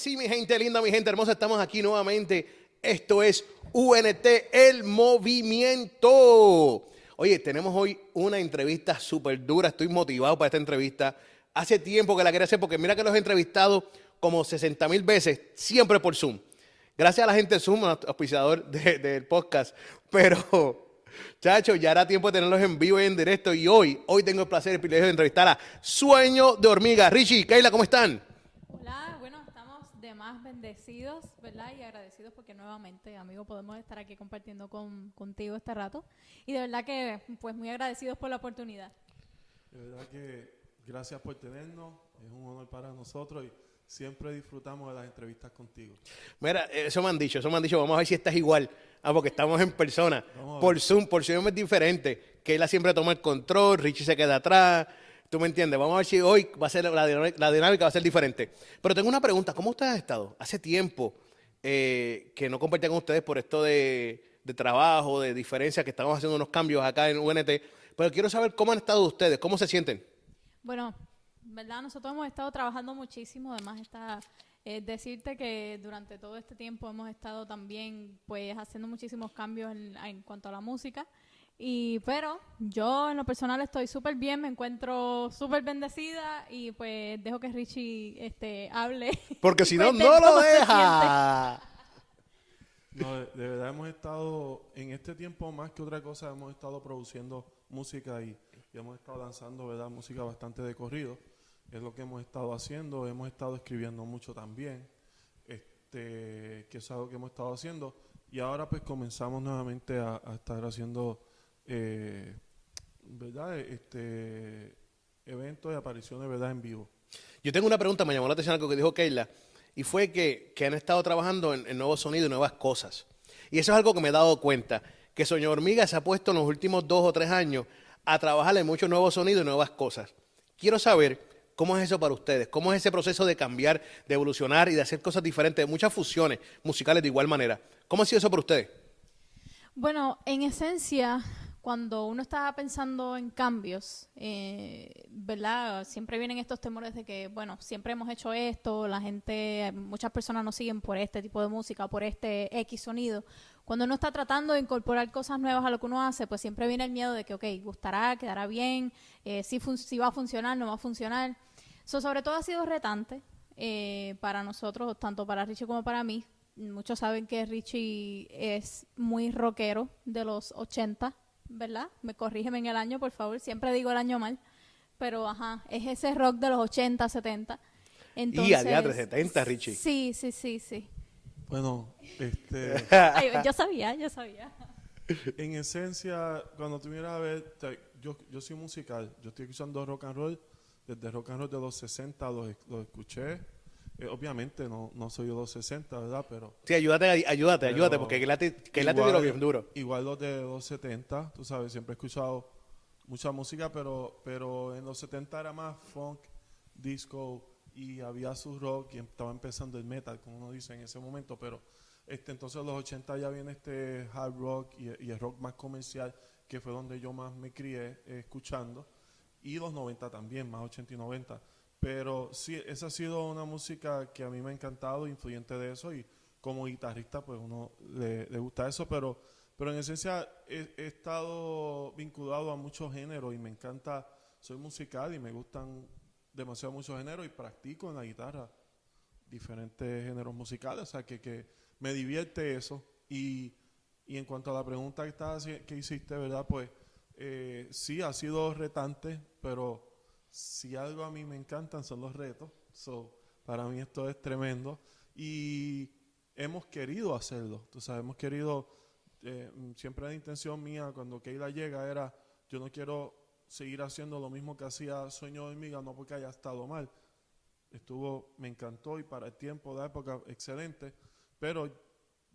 sí, mi gente linda, mi gente hermosa, estamos aquí nuevamente. Esto es UNT, el movimiento. Oye, tenemos hoy una entrevista súper dura, estoy motivado para esta entrevista. Hace tiempo que la quería hacer porque mira que los he entrevistado como 60 mil veces, siempre por Zoom. Gracias a la gente de Zoom, auspiciador del podcast. Pero, chacho, ya era tiempo de tenerlos en vivo y en directo. Y hoy, hoy tengo el placer y el privilegio de entrevistar a Sueño de Hormiga. Richie, Keila, ¿cómo están? Hola, bueno, estamos de más bendecidos, ¿verdad? Y agradecidos porque nuevamente, amigo, podemos estar aquí compartiendo con, contigo este rato. Y de verdad que, pues, muy agradecidos por la oportunidad. De verdad que gracias por tenernos, es un honor para nosotros y siempre disfrutamos de las entrevistas contigo. Mira, eso me han dicho, eso me han dicho, vamos a ver si estás igual. Ah, porque estamos en persona. Por Zoom, por Zoom es diferente. Keila siempre toma el control, Richie se queda atrás. ¿Tú me entiendes? Vamos a ver si hoy va a ser la, dinámica va a ser diferente. Pero tengo una pregunta, ¿cómo ustedes han estado? Hace tiempo eh, que no compartía con ustedes por esto de, trabajo, de diferencias, que estamos haciendo unos cambios acá en UNT. Pero quiero saber cómo han estado ustedes, cómo se sienten. Bueno, ¿verdad? Nosotros hemos estado trabajando muchísimo, además está eh, decirte que durante todo este tiempo hemos estado también pues haciendo muchísimos cambios en cuanto a la música. Y pero yo en lo personal estoy súper bien, me encuentro súper bendecida y pues dejo que Richie este hable. Porque si no, no lo deja. No, de, de, verdad hemos estado, en este tiempo más que otra cosa, hemos estado produciendo música y, y hemos estado lanzando, ¿verdad? Música bastante de corrido es lo que hemos estado haciendo, hemos estado escribiendo mucho también, este, que es algo que hemos estado haciendo, y ahora pues comenzamos nuevamente a, estar haciendo, eh, ¿verdad? Este, eventos y apariciones, ¿verdad? En vivo. Yo tengo una pregunta, me llamó la atención algo que dijo Keila, y fue que, que han estado trabajando en, en nuevos sonidos y nuevas cosas. Y eso es algo que me he dado cuenta, que Soño Hormiga se ha puesto en los últimos dos o tres años a trabajar en muchos nuevos sonidos y nuevas cosas. Quiero saber ¿Cómo es eso para ustedes? ¿Cómo es ese proceso de cambiar, de evolucionar y de hacer cosas diferentes, muchas fusiones musicales de igual manera? ¿Cómo ha sido eso para ustedes? Bueno, en esencia, cuando uno está pensando en cambios, eh, ¿verdad? Siempre vienen estos temores de que, bueno, siempre hemos hecho esto, la gente, muchas personas nos siguen por este tipo de música, por este X sonido. Cuando uno está tratando de incorporar cosas nuevas a lo que uno hace, pues siempre viene el miedo de que, ok, gustará, quedará bien, eh, si, si va a funcionar, no va a funcionar sobre todo ha sido retante eh, para nosotros, tanto para Richie como para mí. Muchos saben que Richie es muy rockero de los 80, ¿verdad? Me corrígeme en el año, por favor. Siempre digo el año mal. Pero, ajá, es ese rock de los 80, 70. Entonces, y a de 70, Richie. Sí, sí, sí, sí. Bueno, este... yo sabía, yo sabía. En esencia, cuando tú miras a ver, yo, yo soy musical, yo estoy escuchando rock and roll desde rock and roll de los 60 los, escuché. Eh, obviamente no, no soy de los 60, ¿verdad? Pero... Sí, ayúdate, ayúdate, ayúdate, porque que la te bien duro. Igual los de los 70, tú sabes, siempre he escuchado mucha música, pero, pero en los 70 era más funk, disco y había su rock y estaba empezando el metal, como uno dice en ese momento, pero este entonces los 80 ya viene este hard rock y, y el rock más comercial, que fue donde yo más me crié eh, escuchando y los 90 también, más 80 y 90. Pero sí, esa ha sido una música que a mí me ha encantado, influyente de eso, y como guitarrista, pues uno le, gusta eso, pero, pero en esencia he, estado vinculado a muchos géneros y me encanta, soy musical y me gustan demasiado muchos géneros y practico en la guitarra diferentes géneros musicales, o sea que, que me divierte eso. Y, y en cuanto a la pregunta que, estaba, que hiciste, ¿verdad? Pues eh, sí, ha sido retante, pero si algo a mí me encantan son los retos. So, para mí esto es tremendo. Y hemos querido hacerlo. Tú sabes, hemos querido, eh, siempre la intención mía cuando Keila llega era, yo no quiero seguir haciendo lo mismo que hacía Sueño de Hormiga, no porque haya estado mal. Estuvo, me encantó y para el tiempo de época, excelente. Pero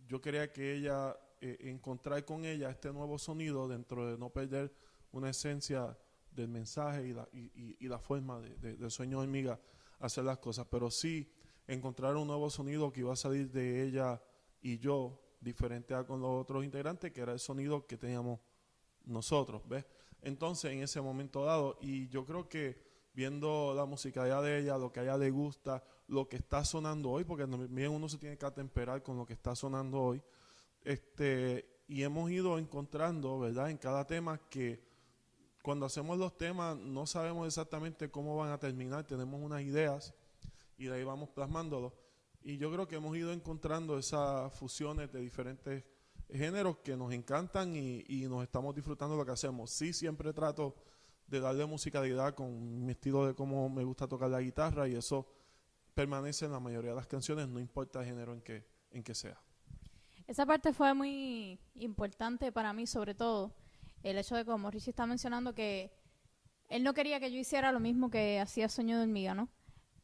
yo quería que ella eh, encontrar con ella este nuevo sonido dentro de no perder una esencia del mensaje y la, y, la forma de, del sueño de hormiga hacer las cosas, pero sí encontrar un nuevo sonido que iba a salir de ella y yo, diferente a con los otros integrantes, que era el sonido que teníamos nosotros, ¿ves? Entonces, en ese momento dado, y yo creo que viendo la musicalidad de ella, lo que a ella le gusta, lo que está sonando hoy, porque también uno se tiene que atemperar con lo que está sonando hoy. Este, y hemos ido encontrando, ¿verdad?, en cada tema que cuando hacemos los temas no sabemos exactamente cómo van a terminar, tenemos unas ideas y de ahí vamos plasmándolo. Y yo creo que hemos ido encontrando esas fusiones de diferentes géneros que nos encantan y, y nos estamos disfrutando lo que hacemos. Sí, siempre trato de darle musicalidad con mi estilo de cómo me gusta tocar la guitarra y eso permanece en la mayoría de las canciones, no importa el género en que, en que sea. Esa parte fue muy importante para mí, sobre todo el hecho de, como Richie está mencionando, que él no quería que yo hiciera lo mismo que hacía Sueño de Hormiga, ¿no?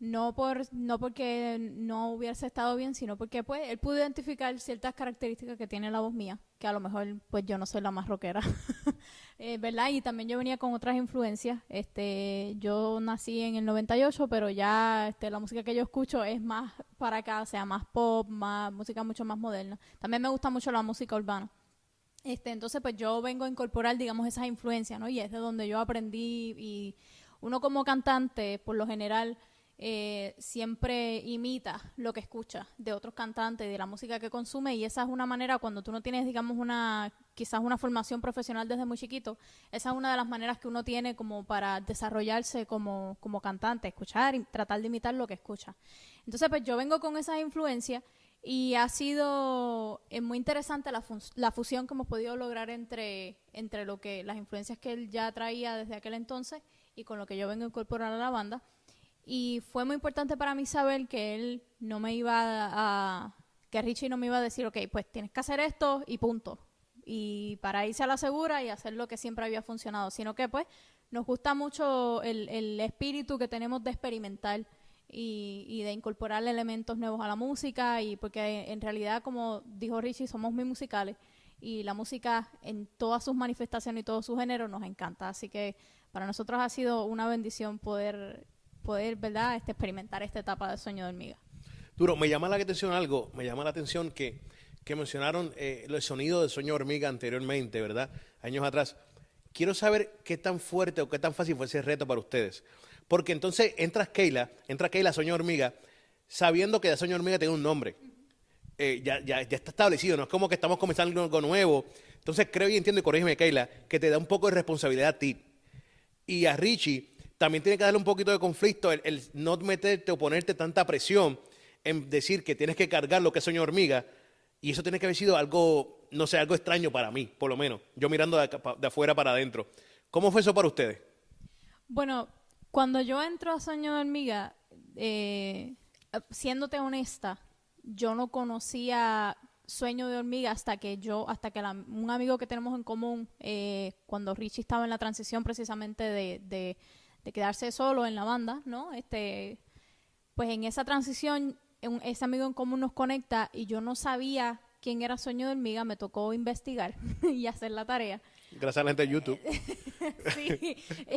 no por no porque no hubiese estado bien, sino porque pues él pudo identificar ciertas características que tiene la voz mía, que a lo mejor pues yo no soy la más rockera, eh, ¿verdad? Y también yo venía con otras influencias. Este, yo nací en el 98, pero ya este la música que yo escucho es más para acá, o sea, más pop, más música mucho más moderna. También me gusta mucho la música urbana. Este, entonces pues yo vengo a incorporar, digamos, esas influencias, ¿no? Y es de donde yo aprendí y uno como cantante, por lo general, eh, siempre imita lo que escucha de otros cantantes, de la música que consume y esa es una manera cuando tú no tienes, digamos, una quizás una formación profesional desde muy chiquito, esa es una de las maneras que uno tiene como para desarrollarse como, como cantante, escuchar y tratar de imitar lo que escucha. Entonces, pues yo vengo con esas influencias y ha sido eh, muy interesante la, la, fusión que hemos podido lograr entre, entre lo que las influencias que él ya traía desde aquel entonces y con lo que yo vengo a incorporar a la banda. Y fue muy importante para mí saber que él no me iba a, que Richie no me iba a decir, ok, pues tienes que hacer esto y punto. Y para irse a la segura y hacer lo que siempre había funcionado, sino que pues nos gusta mucho el, el espíritu que tenemos de experimentar y, de incorporar elementos nuevos a la música y porque en realidad, como dijo Richie, somos muy musicales y la música en todas sus manifestaciones y todos sus géneros nos encanta. Así que para nosotros ha sido una bendición poder poder, ¿verdad?, este, experimentar esta etapa de sueño de hormiga. Duro, me llama la atención algo, me llama la atención que, que mencionaron eh, el sonido de sueño de hormiga anteriormente, ¿verdad? Años atrás. Quiero saber qué tan fuerte o qué tan fácil fue ese reto para ustedes. Porque entonces entra Keila, entra Keila Sueño Hormiga, sabiendo que de Sueño Hormiga tiene un nombre. Eh, ya, ya, ya, está establecido, no es como que estamos comenzando algo nuevo. Entonces creo y entiendo, y corrígeme, Keila, que te da un poco de responsabilidad a ti. Y a Richie, también tiene que darle un poquito de conflicto el, no meterte o ponerte tanta presión en decir que tienes que cargar lo que es sueño hormiga. Y eso tiene que haber sido algo, no sé, algo extraño para mí, por lo menos. Yo mirando de, afuera para adentro. ¿Cómo fue eso para ustedes? Bueno, cuando yo entro a Sueño de Hormiga, eh, siéndote honesta, yo no conocía Sueño de Hormiga hasta que yo, hasta que un amigo que tenemos en común, eh, cuando Richie estaba en la transición precisamente de de quedarse solo en la banda, ¿no? Este, pues en esa transición, ese amigo en común nos conecta y yo no sabía quién era Sueño de Hormiga, me tocó investigar y hacer la tarea. Gracias a la gente de YouTube. sí,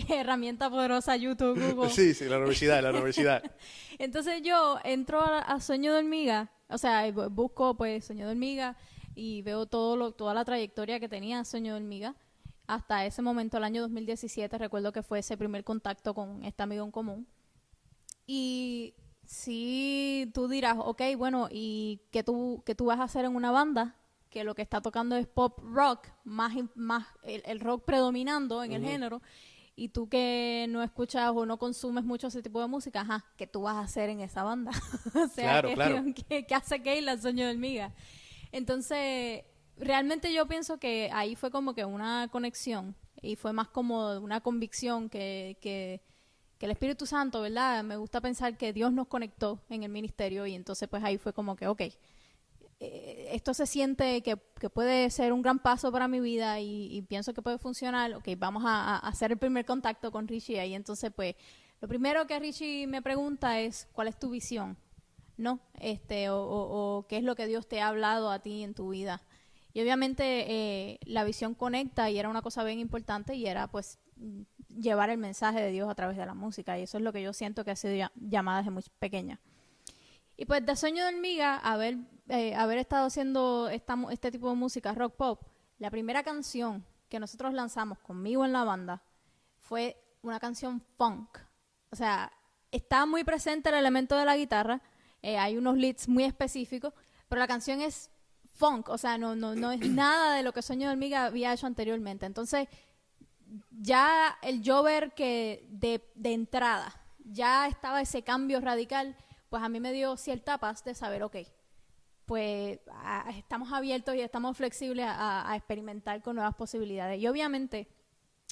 herramienta poderosa YouTube, Google. Sí, sí, la universidad, la universidad. Entonces yo entro a, Sueño de Hormiga, o sea, busco pues Sueño de Hormiga y veo todo lo, toda la trayectoria que tenía Sueño de Hormiga hasta ese momento, el año 2017, recuerdo que fue ese primer contacto con este amigo en común. Y si tú dirás, ok, bueno, ¿y qué tú, qué tú vas a hacer en una banda? Que lo que está tocando es pop rock, más, más el, rock predominando en el género. Y tú que no escuchas o no consumes mucho ese tipo de música, ajá, ¿qué tú vas a hacer en esa banda? o sea, claro, claro. ¿qué, ¿qué, hace Keila, el sueño del miga? Entonces, realmente yo pienso que ahí fue como que una conexión y fue más como una convicción que, que, el Espíritu Santo, ¿verdad? Me gusta pensar que Dios nos conectó en el ministerio y entonces pues ahí fue como que, ok, eh, esto se siente que, puede ser un gran paso para mi vida y, pienso que puede funcionar, ok, vamos a, hacer el primer contacto con Richie y entonces pues lo primero que Richie me pregunta es, ¿cuál es tu visión? ¿No? Este, o, qué es lo que Dios te ha hablado a ti en tu vida. Y obviamente eh, la visión conecta y era una cosa bien importante y era pues llevar el mensaje de Dios a través de la música y eso es lo que yo siento que ha sido llamada desde muy pequeña. Y pues de Sueño de Hormiga, haber, eh, haber estado haciendo esta, este tipo de música, rock pop, la primera canción que nosotros lanzamos conmigo en la banda fue una canción funk. O sea, está muy presente el elemento de la guitarra, eh, hay unos leads muy específicos, pero la canción es funk, o sea, no, no, no es nada de lo que Sueño de Hormiga había hecho anteriormente. Entonces, ya el yo ver que de, de entrada ya estaba ese cambio radical, pues a mí me dio cierta paz de saber, ok, pues a- estamos abiertos y estamos flexibles a, a experimentar con nuevas posibilidades. Y obviamente,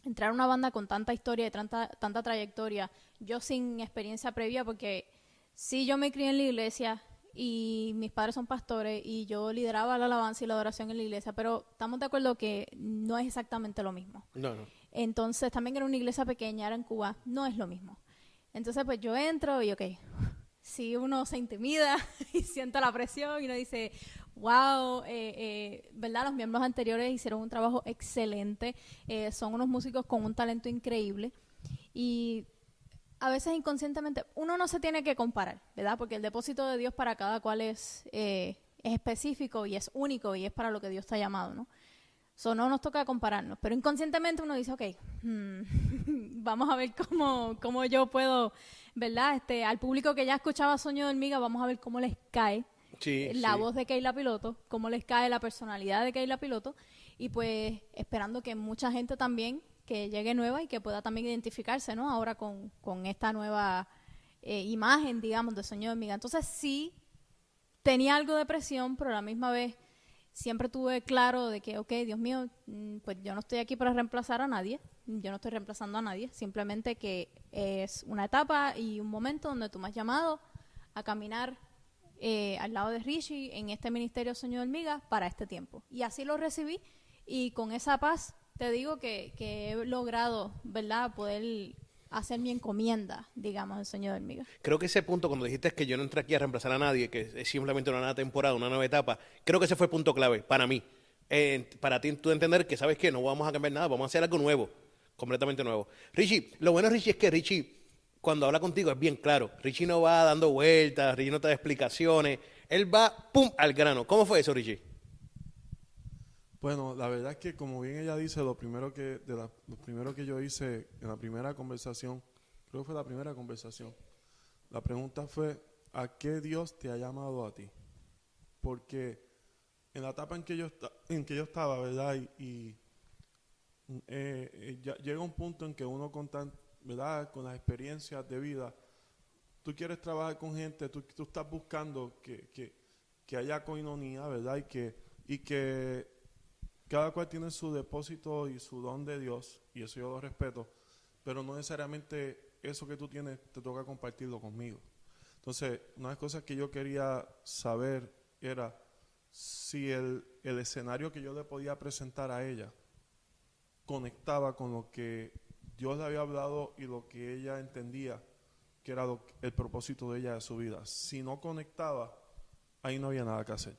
entrar a una banda con tanta historia y tanta, tanta trayectoria, yo sin experiencia previa, porque sí yo me crié en la iglesia y mis padres son pastores y yo lideraba la alabanza y la adoración en la iglesia, pero estamos de acuerdo que no es exactamente lo mismo. No, no. Entonces, también era una iglesia pequeña, era en Cuba, no es lo mismo. Entonces, pues yo entro y, ok, si uno se intimida y siente la presión y uno dice, wow, eh, eh, ¿verdad? Los miembros anteriores hicieron un trabajo excelente, eh, son unos músicos con un talento increíble y a veces inconscientemente uno no se tiene que comparar, ¿verdad? Porque el depósito de Dios para cada cual es, eh, es específico y es único y es para lo que Dios ha llamado, ¿no? So, no nos toca compararnos, pero inconscientemente uno dice, ok, hmm, vamos a ver cómo, cómo yo puedo, ¿verdad? Este, al público que ya escuchaba Sueño de Hormiga, vamos a ver cómo les cae Sí, la sí. voz de Keila Piloto, cómo les cae la personalidad de Keila Piloto, y pues esperando que mucha gente también que llegue nueva y que pueda también identificarse, ¿no? Ahora con, con esta nueva eh, imagen, digamos, de Sueño de Hormiga. Entonces sí, tenía algo de presión, pero a la misma vez siempre tuve claro de que, ok, Dios mío, mm, pues yo no estoy aquí para reemplazar a nadie, yo no estoy reemplazando a nadie, simplemente que es una etapa y un momento donde tú me has llamado a caminar eh, al lado de Richie en este ministerio Sueño de Hormiga para este tiempo. Y así lo recibí y con esa paz te digo que, que he logrado, ¿verdad?, poder hacer mi encomienda, digamos, del Sueño de Hormiga. Creo que ese punto, cuando dijiste que yo no entré aquí a reemplazar a nadie, que es simplemente una nueva temporada, una nueva etapa, creo que ese fue el punto clave para mí. Eh, para ti, tú entender que, ¿sabes qué? No vamos a cambiar nada, vamos a hacer algo nuevo, completamente nuevo. Richie, lo bueno, Richie, es que Richie, cuando habla contigo, es bien claro. Richie no va dando vueltas, Richie no te da explicaciones, él va, ¡pum!, al grano. ¿Cómo fue eso, Richie? Bueno, la verdad es que como bien ella dice, lo primero que de lo primero que yo hice en la primera conversación, creo que fue la primera conversación. La pregunta fue ¿a qué Dios te ha llamado a ti? Porque en la etapa en que yo estaba, ¿verdad? Y, eh, eh, ya- llega un punto en que uno con tan, ¿verdad? Con las experiencias de vida, tú quieres trabajar con gente, tú, tú estás buscando que, que, que haya coinonía, ¿verdad? Y que, y que cada cual tiene su depósito y su don de Dios, y eso yo lo respeto, pero no necesariamente eso que tú tienes te toca compartirlo conmigo. Entonces, una de las cosas que yo quería saber era si el, el escenario que yo le podía presentar a ella conectaba con lo que Dios le había hablado y lo que ella entendía que era el propósito de ella de su vida. Si no conectaba, ahí no había nada que hacer.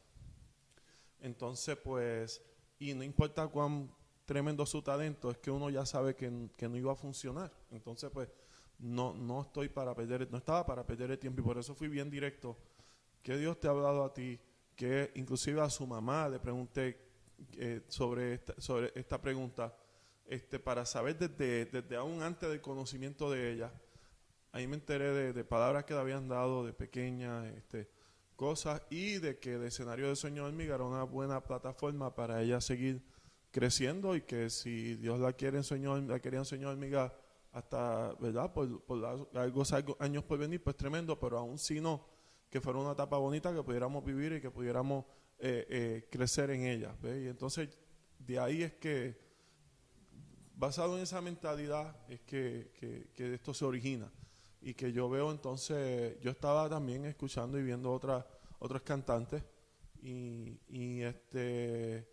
Entonces, pues, y no importa cuán tremendo su talento, es que uno ya sabe que, que no iba a funcionar. Entonces, pues, no, no estoy para perder, no estaba para perder el tiempo y por eso fui bien directo. ¿Qué Dios te ha hablado a ti? Que inclusive a su mamá le pregunté eh, sobre, sobre esta pregunta, este, para saber desde, desde aún antes del conocimiento de ella. Ahí me enteré de, palabras que le habían dado de pequeña, este, cosas y de que el escenario de Sueño de Hormiga era una buena plataforma para ella seguir creciendo y que si Dios la quiere la quería en Sueño de Hormiga hasta, ¿verdad? Por, por algo- años por venir, pues tremendo, pero aún si no, que fuera una etapa bonita que pudiéramos vivir y que pudiéramos eh, eh, crecer en ella. ¿ve? Y entonces, de ahí es que, basado en esa mentalidad, es que, que, que esto se origina. Y que yo veo entonces, yo estaba también escuchando y viendo otras otros cantantes y, y este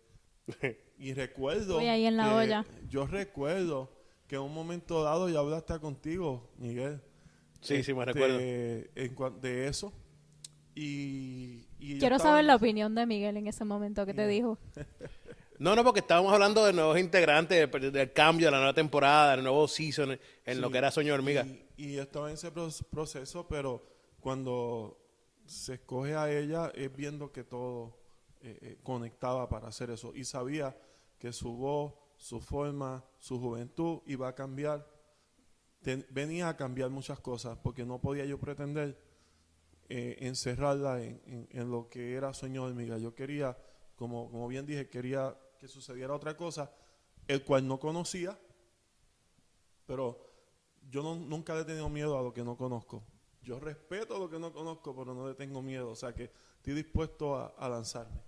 y recuerdo Estoy ahí en la que- olla. yo recuerdo que en un momento dado ya hablaste contigo Miguel Sí, sí, me este, recuerdo. en de eso y, y Quiero estaba- saber la opinión de Miguel en ese momento que te dijo. No, no, porque estábamos hablando de nuevos integrantes, del, del cambio, de la nueva temporada, del nuevo season, en lo que era Sueño Hormiga. Y, estaba en ese proceso, pero cuando se escoge a ella es viendo que todo eh, eh, conectaba para hacer eso. Y sabía que su voz, su forma, su juventud iba a cambiar ten- venía a cambiar muchas cosas, porque no podía yo pretender eh, encerrarla en, en- en lo que era sueño hormiga. Yo quería, como, como bien dije, quería que sucediera otra cosa, el cual no conocía, pero yo nunca he tenido miedo a lo que no conozco. Yo respeto lo que no conozco, pero no le tengo miedo. O sea que estoy dispuesto a, lanzarme.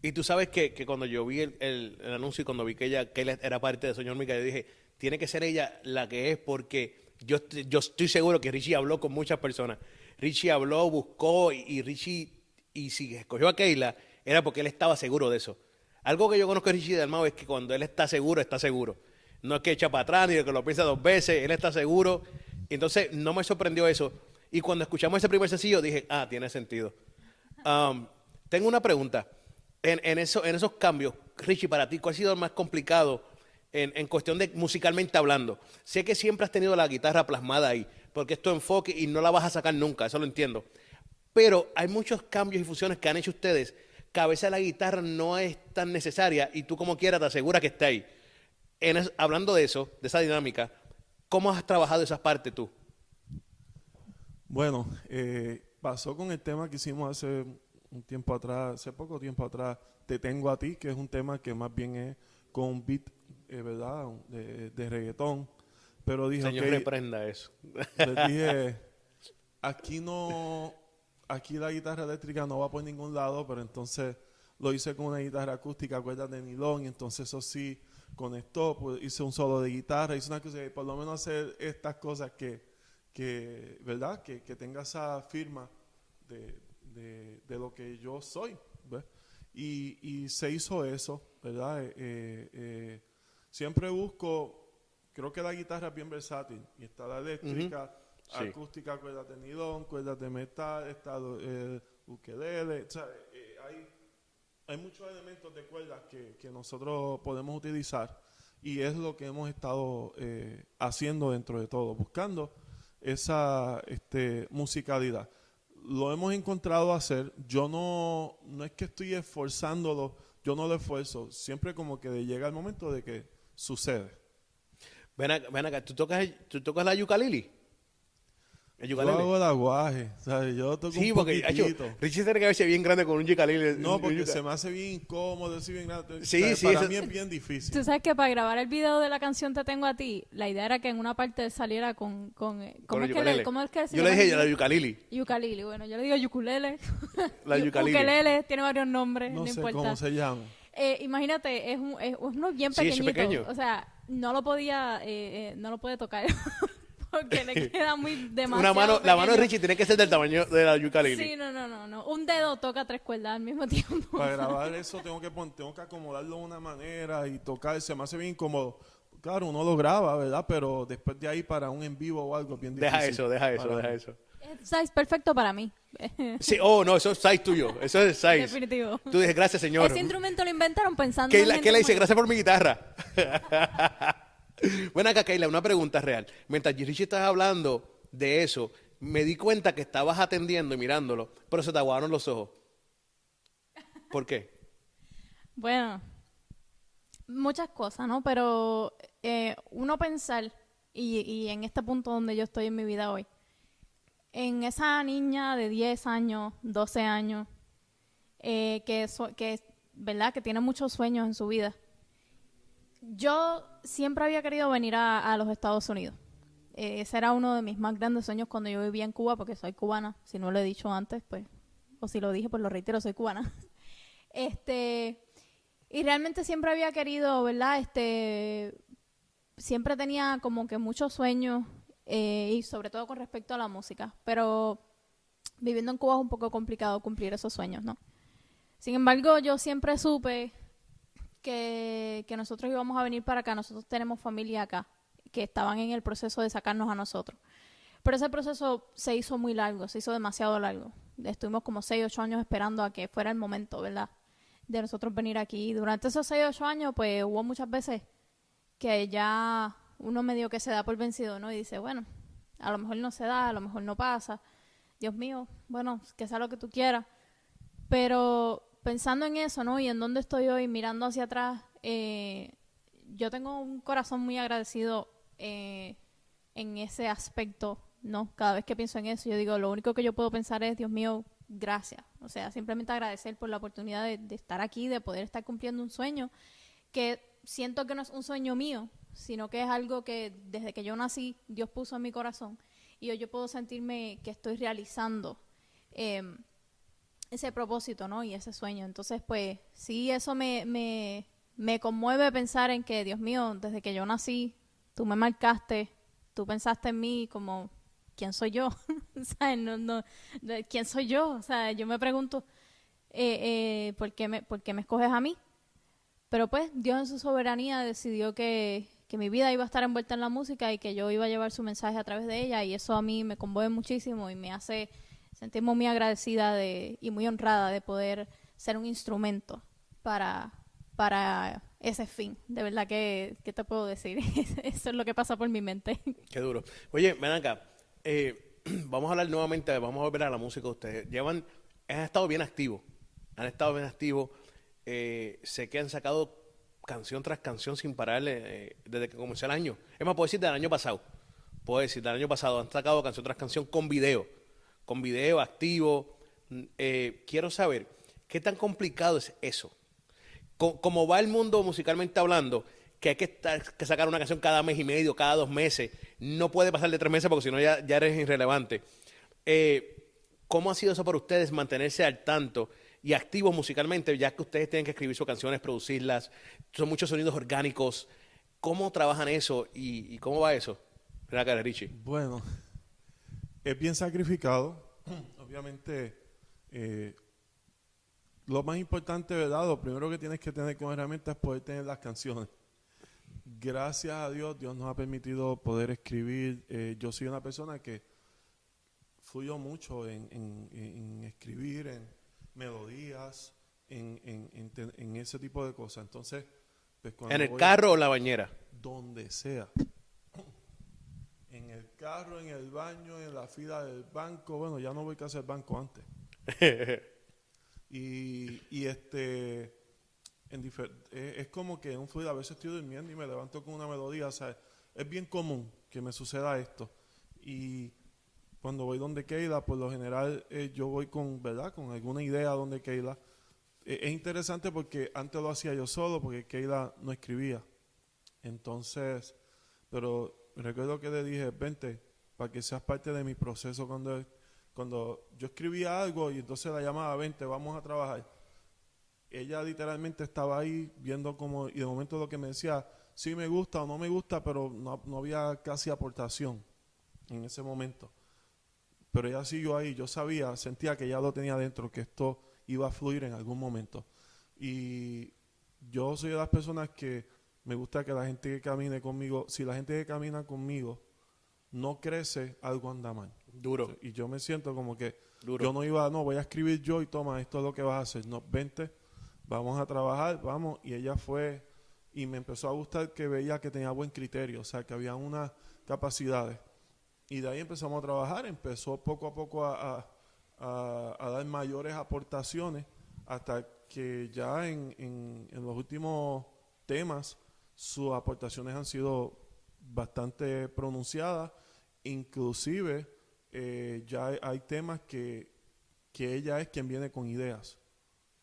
Y tú sabes que, que cuando yo vi el, el- anuncio y cuando vi que ella que era parte de Sueño Hormiga, yo dije, tiene que ser ella la que es porque yo, yo estoy seguro que Richie habló con muchas personas. Richie habló, buscó y, y Richie, y si escogió a Keila, era porque él estaba seguro de eso. Algo que yo conozco de Richie Dalmau es que cuando él está seguro, está seguro. No es que echa para atrás ni que lo piensa dos veces, él está seguro. Entonces no me sorprendió eso. Y cuando escuchamos ese primer sencillo dije, ah, tiene sentido. Um, tengo una pregunta. En, en, eso, en esos cambios, Richie, para ti, ¿cuál ha sido el más complicado en, en cuestión de musicalmente hablando? Sé que siempre has tenido la guitarra plasmada ahí, porque es tu enfoque y no la vas a sacar nunca, eso lo entiendo. Pero hay muchos cambios y fusiones que han hecho ustedes que a veces la guitarra no es tan necesaria y tú como quieras te aseguras que está ahí. En es- hablando de eso, de esa dinámica, ¿cómo has trabajado esas partes tú? Bueno, eh, pasó con el tema que hicimos hace un tiempo atrás, hace poco tiempo atrás, Te Tengo a Ti, que es un tema que más bien es con un beat, eh, ¿verdad?, de, de reggaetón. Pero dije, Señor, ok, reprenda eso. les dije, aquí no, aquí la guitarra eléctrica no va por ningún lado, pero entonces lo hice con una guitarra acústica, cuerdas de nylon, y entonces eso sí conectó, pues hice un solo de guitarra, hice una cosa, por lo menos hacer estas cosas que, que ¿verdad? Que, que tenga esa firma de, de, de lo que yo soy, ¿ves? Y, y se hizo eso, ¿verdad? Eh, eh, eh, siempre busco, creo que la guitarra es bien versátil, y está la eléctrica, Sí. acústica, cuerdas de nylon, cuerdas de metal, está el ukelele, o sea, eh, hay, hay muchos elementos de cuerdas que, que nosotros podemos utilizar y es lo que hemos estado eh, haciendo dentro de todo, buscando esa este, musicalidad. Lo hemos encontrado hacer, yo no, no es que estoy esforzándolo, yo no lo esfuerzo, siempre como que llega el momento de que sucede. Ven acá, ven acá, ¿tú tocas, ¿tú tocas la ukulele? ¿El Yo hago el aguaje, ¿sabes? Yo toco Sí, un porque. Richie tiene que verse bien grande con un ukulele. No, porque se me hace bien incómodo, así bien grande. Sí, O sea, sí, Para eso- mí es bien difícil. Tú sabes que para grabar el video de la canción Te Tengo a Ti, la idea era que en una parte saliera con... con eh, con ¿cómo, el es que le, ¿Cómo es que se Yo le llama dije la ukulele. Ukulele, bueno, yo le digo ukulele. La. Ukelele, tiene varios nombres, no, no sé importa. cómo se llama. Eh, imagínate, es, un, es uno bien Sí, es pequeñito. pequeño. O sea, no lo podía, eh, eh, no lo puede tocar porque le queda muy demasiado Una mano, la mano de. Richie tiene que ser del tamaño de la ukulele. Sí, no, no, no, no. Un dedo toca tres cuerdas al mismo tiempo. Para grabar eso tengo que pon- tengo que acomodarlo de una manera y tocar, se me hace bien incómodo. Claro, uno lo graba, ¿verdad? Pero después de ahí para un en vivo o algo bien difícil. Deja eso, deja eso, deja mí. eso. Es size perfecto para mí. Sí, oh, no, eso es size tuyo. Eso es size. Definitivo. Tú dices, gracias, señor. Ese instrumento lo inventaron pensando ¿Qué en le dice? Gracias por mi guitarra. bueno, acá, Keila, una pregunta real. Mientras Richie estaba hablando de eso, me di cuenta que estabas atendiendo y mirándolo, pero se te aguaron los ojos. ¿Por qué? Bueno, muchas cosas, ¿no? Pero eh, uno pensar, y, y en este punto donde yo estoy en mi vida hoy, en esa niña de 10 años, 12 años, eh, que, so- que, ¿verdad? Que tiene muchos sueños en su vida. Yo siempre había querido venir a, los Estados Unidos. Eh, ese era uno de mis más grandes sueños cuando yo vivía en Cuba, porque soy cubana. Si no lo he dicho antes, pues, o si lo dije, pues lo reitero, soy cubana. Este, y realmente siempre había querido, ¿verdad? Este, siempre tenía como que muchos sueños eh, y sobre todo con respecto a la música, pero viviendo en Cuba es un poco complicado cumplir esos sueños, ¿no? Sin embargo, yo siempre supe que, nosotros íbamos a venir para acá, nosotros tenemos familia acá, que estaban en el proceso de sacarnos a nosotros. Pero ese proceso se hizo muy largo, se hizo demasiado largo. Estuvimos como 6, 8 años esperando a que fuera el momento, ¿verdad? De nosotros venir aquí. Durante esos 6, 8 años, pues hubo muchas veces que ya uno medio que se da por vencido, ¿no? Y dice, bueno, a lo mejor no se da, a lo mejor no pasa. Dios mío, bueno, que sea lo que tú quieras. Pero pensando en eso, ¿no? Y en dónde estoy hoy, mirando hacia atrás, eh, yo tengo un corazón muy agradecido eh, en ese aspecto, ¿no? Cada vez que pienso en eso, yo digo, lo único que yo puedo pensar es, Dios mío, gracias. O sea, simplemente agradecer por la oportunidad de, estar aquí, de poder estar cumpliendo un sueño que siento que no es un sueño mío, sino que es algo que desde que yo nací Dios puso en mi corazón y hoy yo puedo sentirme que estoy realizando eh, ese propósito, ¿no? Y ese sueño. Entonces, pues sí, eso me, me, me conmueve pensar en que, Dios mío, desde que yo nací, tú me marcaste, tú pensaste en mí como, ¿quién soy yo? ¿Sabes? No, no, de- ¿Quién soy yo? O sea, yo me pregunto, eh, eh, ¿por, qué me, ¿por qué me escoges a mí? Pero pues Dios en su soberanía decidió que, que mi vida iba a estar envuelta en la música y que yo iba a llevar su mensaje a través de ella y eso a mí me conmueve muchísimo y me hace sentirme muy agradecida de, y muy honrada de poder ser un instrumento para, para ese fin. De verdad que, ¿qué te puedo decir? eso es lo que pasa por mi mente. Qué duro. Oye, ven acá. eh, vamos a hablar nuevamente, vamos a volver a la música de ustedes. Llevan, han estado bien activos. Han estado bien activos. Eh, sé que han sacado canción tras canción sin parar eh, desde que comenzó el año. Es más, puedo decir del año pasado. Puedo decir del año pasado. Han sacado canción tras canción con video. Con video activo. Mm, eh, quiero saber, ¿qué tan complicado es eso? co- como va el mundo musicalmente hablando, que hay que, sacar una canción cada mes y medio, cada dos meses, no puede pasar de tres meses porque si no ya, eres irrelevante. Eh, ¿Cómo ha sido eso para ustedes mantenerse al tanto y activos musicalmente, ya que ustedes tienen que escribir sus canciones, producirlas, son muchos sonidos orgánicos? ¿Cómo trabajan eso y, cómo va eso? Richie. Bueno, es bien sacrificado. Obviamente, eh, lo más importante, ¿verdad? Lo primero que tienes que tener como herramienta es poder tener las canciones. Gracias a Dios, Dios nos ha permitido poder escribir. Eh, yo soy una persona que fluyo mucho en, en- en escribir, en melodías, en, en- ese tipo de cosas. Entonces, pues cuando ¿En el voy- carro o la bañera? donde sea. En el carro, en el baño, en la fila del banco. Bueno, ya no voy casi al banco antes. y, y este, en es, es como que en un fluido, a veces estoy durmiendo y me levanto con una melodía. O sea, es bien común que me suceda esto. Y cuando voy donde Keila, por lo general eh, yo voy con, ¿verdad? Con alguna idea donde Keila. Eh, es interesante porque antes lo hacía yo solo, porque Keila no escribía. Entonces, pero recuerdo que le dije, vente, para que seas parte de mi proceso cuando, cuando yo escribía algo y entonces la llamaba, vente, vamos a trabajar. Ella literalmente estaba ahí viendo como, y de momento lo que me decía, sí me gusta o no me gusta, pero no, no había casi aportación en ese momento. Pero ella siguió ahí, yo sabía, sentía que ya lo tenía dentro, que esto iba a fluir en algún momento. Y yo soy de las personas que me gusta que la gente que camine conmigo, si la gente que camina conmigo no crece, algo anda mal. Duro. Y yo me siento como que Duro. yo no iba, no, voy a escribir yo y toma, esto es lo que vas a hacer. No, vente, vamos a trabajar, vamos. Y ella fue, y me empezó a gustar que veía que tenía buen criterio, o sea, que había unas capacidades. Y de ahí empezamos a trabajar, empezó poco a poco a, a- a- a dar mayores aportaciones hasta que ya en, en- en los últimos temas sus aportaciones han sido bastante pronunciadas, inclusive eh, ya hay, hay temas que, que ella es quien viene con ideas,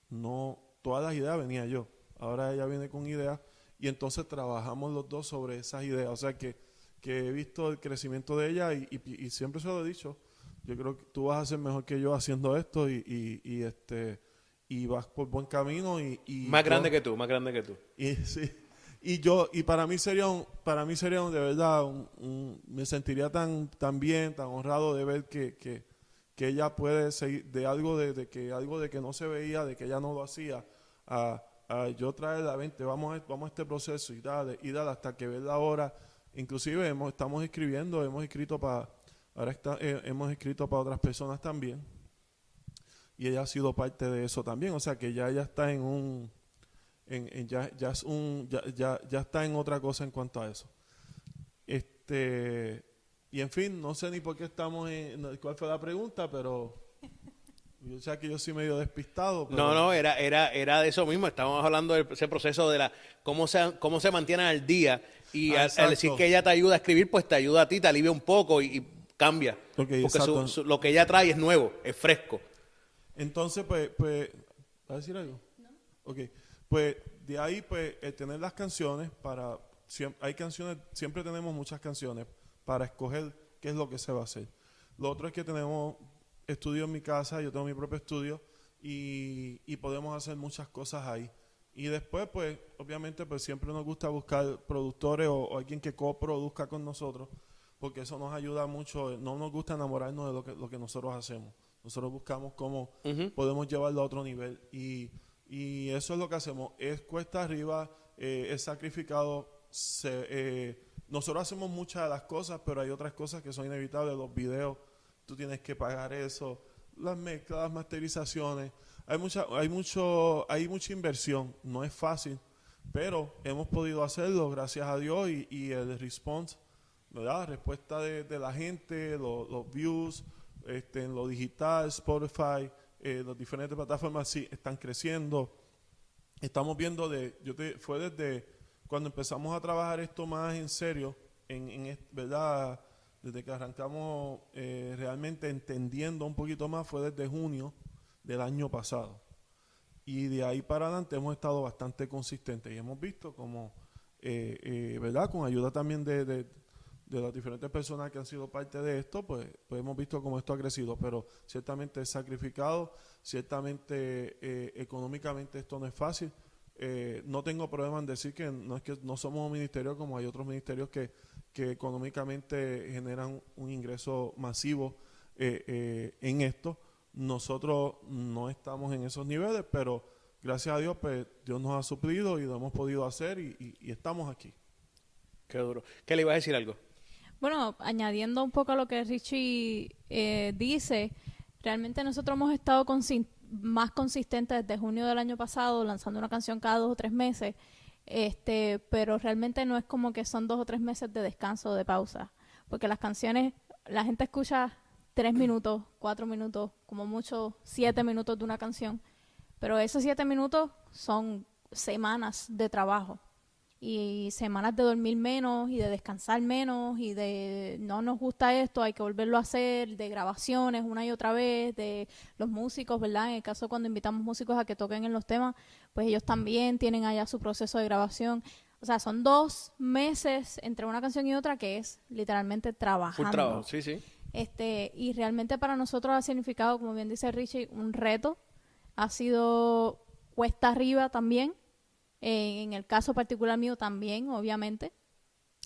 no todas las ideas venía yo, ahora ella viene con ideas y entonces trabajamos los dos sobre esas ideas, o sea que, que he visto el crecimiento de ella y, y- y siempre se lo he dicho, yo creo que tú vas a ser mejor que yo haciendo esto y, y- este y vas por buen camino y, y Más yo- grande que tú, más grande que tú. y sí, y yo y para mí sería un, para mí sería de verdad me sentiría tan tan bien tan honrado de ver que, que, que ella puede seguir de algo de, de que algo de que no se veía de que ella no lo hacía a, a yo traerla vente vamos a, vamos a este proceso y dale y dale hasta que verla ahora inclusive hemos, estamos escribiendo hemos escrito para ahora está, eh, hemos escrito para otras personas también. Y ella ha sido parte de eso también o sea que ya ella está en un en, en ya, ya es un ya, ya, ya está en otra cosa en cuanto a eso este y en fin no sé ni por qué estamos en no, cuál fue la pregunta pero yo sé que yo soy medio despistado pero- No, no, era, era, era de eso mismo. Estábamos hablando de ese proceso de la cómo se, cómo se mantienen al día Y Ah, al, al decir que ella te ayuda a escribir, pues te ayuda a ti, te alivia un poco y, y cambia. Porque su- su- lo que ella trae es nuevo, es fresco. Entonces, pues, pues ¿vas a decir algo? No. Ok, pues de ahí, pues, el tener las canciones para, siem- hay canciones, siempre tenemos muchas canciones para escoger qué es lo que se va a hacer. Lo otro es que tenemos estudio en mi casa, yo tengo mi propio estudio y, y podemos hacer muchas cosas ahí. Y después, pues, obviamente, pues siempre nos gusta buscar productores o, o alguien que coproduzca con nosotros, porque eso nos ayuda mucho. No nos gusta enamorarnos de lo que, lo que nosotros hacemos. Nosotros buscamos cómo podemos llevarlo a otro nivel. Y, y eso es lo que hacemos. Es cuesta arriba, eh, es sacrificado. se- eh, nosotros hacemos muchas de las cosas, pero hay otras cosas que son inevitables. Los videos, tú tienes que pagar eso. Las mezclas, las masterizaciones. Hay mucha, hay mucho, hay mucha inversión. No es fácil, pero hemos podido hacerlo, gracias a Dios, y, y el response, ¿verdad? La respuesta de, la gente, lo- los views, este, en lo digital, Spotify, eh, las diferentes plataformas sí están creciendo. Estamos viendo de, yo fue desde cuando empezamos a trabajar esto más en serio, en, en verdad, desde que arrancamos eh, realmente entendiendo un poquito más, fue desde junio del año pasado. Y de ahí para adelante hemos estado bastante consistentes y hemos visto como, eh, eh, ¿verdad? Con ayuda también de, de las diferentes personas que han sido parte de esto, pues, pues hemos visto cómo esto ha crecido, pero ciertamente es sacrificado, ciertamente eh, económicamente esto no es fácil. Eh, no tengo problema en decir que no es que no somos un ministerio como hay otros ministerios que, que económicamente generan un ingreso masivo eh, en esto. Nosotros no estamos en esos niveles, pero gracias a Dios, pues Dios nos ha suplido y lo hemos podido hacer y estamos aquí. Qué duro. ¿Qué le iba a decir algo? Bueno, añadiendo un poco a lo que Richie eh, dice, realmente nosotros hemos estado más consistentes desde junio del año pasado, lanzando una canción cada dos o tres meses, este, pero realmente no es como que son dos o tres meses de descanso o de pausa, porque las canciones, la gente escucha tres minutos, cuatro minutos, como mucho siete minutos de una canción, pero esos siete minutos son semanas de trabajo y semanas de dormir menos y de descansar menos y de no nos gusta esto, hay que volverlo a hacer, de grabaciones una y otra vez, de los músicos, ¿verdad? En el caso cuando invitamos músicos a que toquen en los temas, pues ellos también tienen allá su proceso de grabación. O sea, son dos meses entre una canción y otra que es literalmente trabajando. Full trabajo, sí, sí. Este, y realmente para nosotros ha significado, como bien dice Richie, un reto. Ha sido cuesta arriba también. Eh, en el caso particular mío también, obviamente.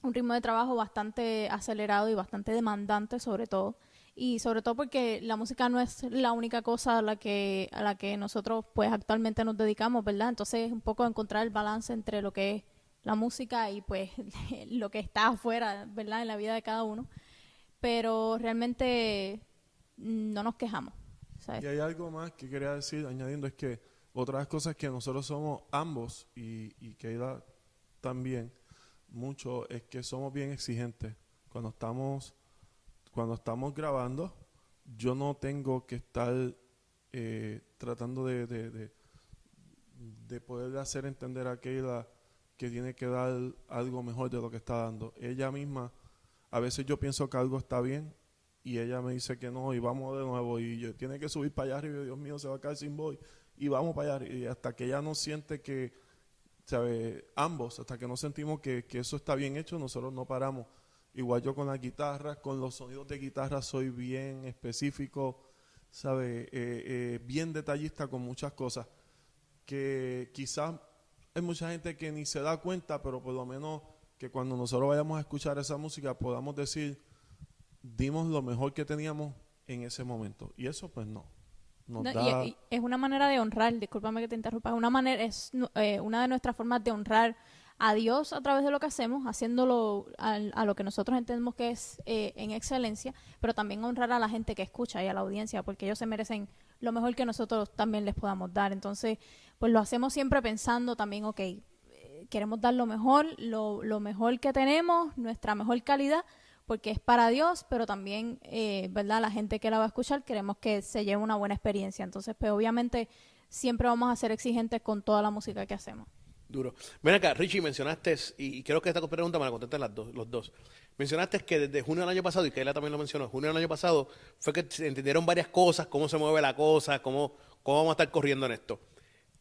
Un ritmo de trabajo bastante acelerado y bastante demandante sobre todo. Y sobre todo porque la música no es la única cosa a la que, a la que nosotros pues actualmente nos dedicamos, ¿verdad? Entonces es un poco encontrar el balance entre lo que es la música y pues lo que está afuera, ¿verdad? En la vida de cada uno pero realmente no nos quejamos. ¿sabes? Y hay algo más que quería decir, añadiendo, es que otras cosas que nosotros somos ambos y, y Keila también mucho, es que somos bien exigentes. Cuando estamos, cuando estamos grabando, yo no tengo que estar eh, tratando de, de, de, de poder hacer entender a Keila que tiene que dar algo mejor de lo que está dando. Ella misma, a veces yo pienso que algo está bien y ella me dice que no y vamos de nuevo y yo tiene que subir para allá arriba y Dios mío se va a caer sin voz y vamos para allá y hasta que ella no siente que sabe ambos hasta que no sentimos que, que eso está bien hecho nosotros no paramos igual yo con la guitarra con los sonidos de guitarra soy bien específico sabe Eh, eh, bien detallista con muchas cosas que quizás hay mucha gente que ni se da cuenta pero por lo menos que cuando nosotros vayamos a escuchar esa música podamos decir dimos lo mejor que teníamos en ese momento. Y eso pues no. Nos No, y- da, y es una manera de honrar, discúlpame que te interrumpa, es una manera, es eh, una de nuestras formas de honrar a Dios a través de lo que hacemos, haciéndolo al- a, lo que nosotros entendemos que es eh, en excelencia, pero también honrar a la gente que escucha y a la audiencia, porque ellos se merecen lo mejor que nosotros también les podamos dar. Entonces, pues lo hacemos siempre pensando también, ok, eh, queremos dar lo mejor, lo, lo mejor que tenemos, nuestra mejor calidad, porque es para Dios, pero también, eh, ¿verdad? La gente que la va a escuchar queremos que se lleve una buena experiencia. Entonces, pues obviamente siempre vamos a ser exigentes con toda la música que hacemos. Duro. Ven acá, Richie, mencionaste, y creo que esta pregunta me la contestan las dos, los dos. Mencionaste que desde junio del año pasado, y que ella también lo mencionó, junio del año pasado, fue que se entendieron varias cosas, cómo se mueve la cosa, cómo, cómo vamos a estar corriendo en esto.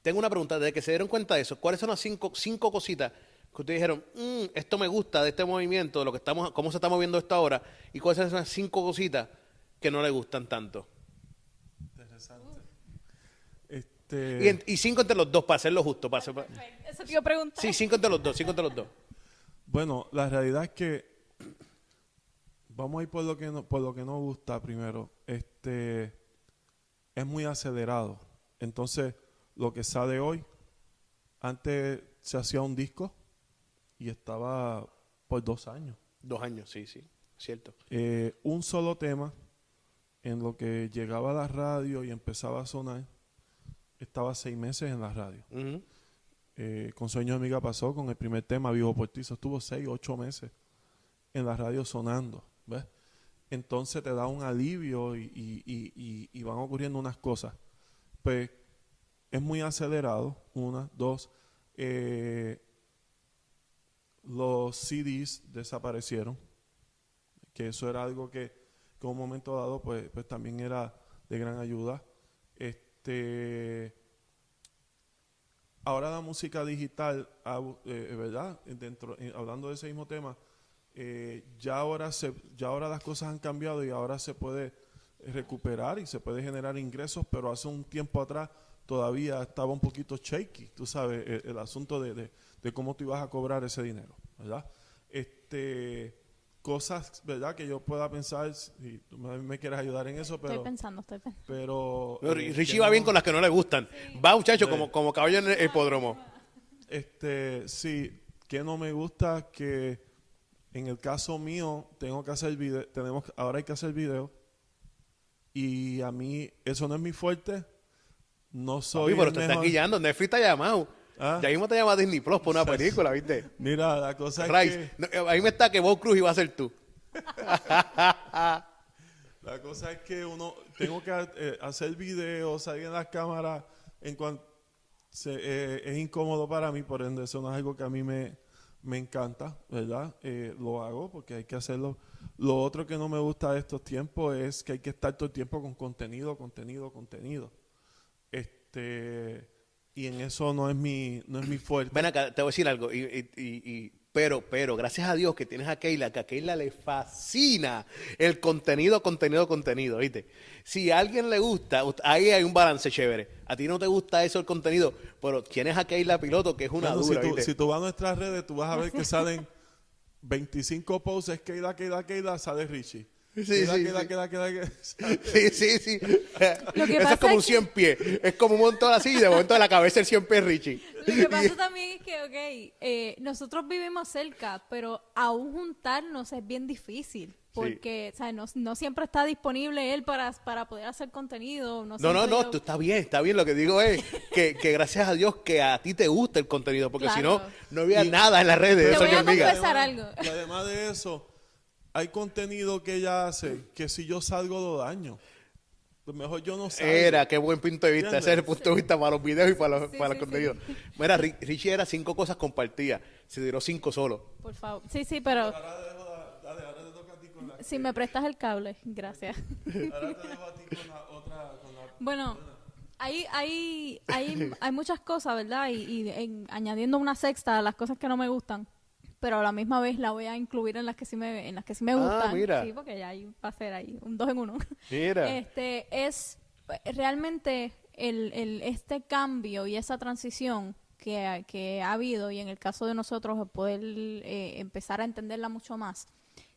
Tengo una pregunta, desde que se dieron cuenta de eso, ¿cuáles son las cinco, cinco cositas que ustedes dijeron, mm, esto me gusta de este movimiento, de lo que estamos, cómo se está moviendo esto ahora, y cuáles son esas cinco cositas que no le gustan tanto? Interesante. Este... Y, cinco entre los dos, para hacerlo justo. Para hacer... Eso te iba a preguntar. Sí, cinco entre los dos, cinco entre los dos. Bueno, la realidad es que vamos a ir por lo que no, por lo que nos gusta primero. Este es muy acelerado. Entonces, lo que sale hoy, antes se hacía un disco y estaba por dos años. Dos años, sí, sí, cierto. Eh, un solo tema en lo que llegaba a la radio y empezaba a sonar, estaba seis meses en la radio. Eh, con Sueño de Amiga pasó con el primer tema, Vivo por ti, estuvo seis, ocho meses en la radio sonando. ¿ves? Entonces te da un alivio y, van ocurriendo unas cosas. Pues es muy acelerado, una, dos. Eh, los CDs desaparecieron, que eso era algo que, en un momento dado pues, pues también era de gran ayuda. Este, ahora la música digital, eh, ¿verdad? Dentro, hablando de ese mismo tema, eh, ya, ahora se, ya ahora las cosas han cambiado y ahora se puede recuperar y se puede generar ingresos, pero hace un tiempo atrás todavía estaba un poquito shaky, tú sabes, el, asunto de, de, cómo tú ibas a cobrar ese dinero, ¿verdad? Este, cosas, ¿verdad? Que yo pueda pensar, si tú me, quieres ayudar en eso, pero... Estoy pensando, estoy pensando. Pero... Eh, Richie va bien con las que no le gustan. Va, muchacho, como, como caballo en el hipódromo. Este, sí, que no me gusta que en el caso mío, tengo que hacer video, tenemos, ahora hay que hacer video. Y a mí, eso no es mi fuerte. No soy. Uy, pero te estás guiando. Netflix está llamado. ¿Ah? Ya mismo te llama Disney Plus por una película, ¿viste? Mira, la cosa es que... No, ahí me está que Bob Cruz iba a ser tú. la cosa es que uno... Tengo que eh, hacer videos, salir en las cámaras. En cuanto... Eh, es incómodo para mí, por ende, eso no es algo que a mí me me encanta, ¿verdad? Eh, lo hago porque hay que hacerlo. Lo otro que no me gusta de estos tiempos es que hay que estar todo el tiempo con contenido, contenido, contenido. Este, y en eso no es mi, no es mi fuerte. Ven acá, te voy a decir algo. y pero, pero, gracias a Dios que tienes a Keila, que a Keila le fascina el contenido, contenido, contenido, ¿viste? Si a alguien le gusta, ahí hay un balance chévere. A ti no te gusta eso el contenido, pero tienes a Keila Piloto, que es una dura, si tú, si tú vas a nuestras redes, tú vas a ver que salen 25 poses, Keila, Keila, Keila, sale Richie. Sí, sí, queda, sí. Queda, queda, sí, sí, sí. Eso es como un 100 pies. Es como un montón así y de momento de la cabeza el 100 pies Richie. Lo que pasa también es que, ok, eh, nosotros vivimos cerca, pero aún juntarnos es bien difícil. Porque, o sea, no, no, siempre está disponible él para, para poder hacer contenido. No, no, no, no, tú está bien, está bien. Lo que digo es que, que gracias a Dios que a ti te gusta el contenido, porque si no, no había nada en las redes. Te voy a confesar algo. Y además de eso hay contenido que ella hace que si yo salgo lo daño. Lo mejor yo no salgo. Era, qué buen punto de vista. Ese es el punto de vista para los videos y para los, para contenidos. Mira, Richie era cinco cosas compartidas. Se tiró cinco solo. Por favor. Sí, sí, pero... Si me prestas el cable, gracias. Ahora te dejo a ti con la otra... bueno, hay, hay, hay, hay muchas cosas, ¿verdad? Y, y añadiendo una sexta a las cosas que no me gustan pero a la misma vez la voy a incluir en las que sí me, en las que sí me ah, gustan. Sí, porque ya hay, va a ser ahí un dos en uno. Mira. Este, es realmente el, el, este cambio y esa transición que, que, ha habido y en el caso de nosotros poder eh, empezar a entenderla mucho más.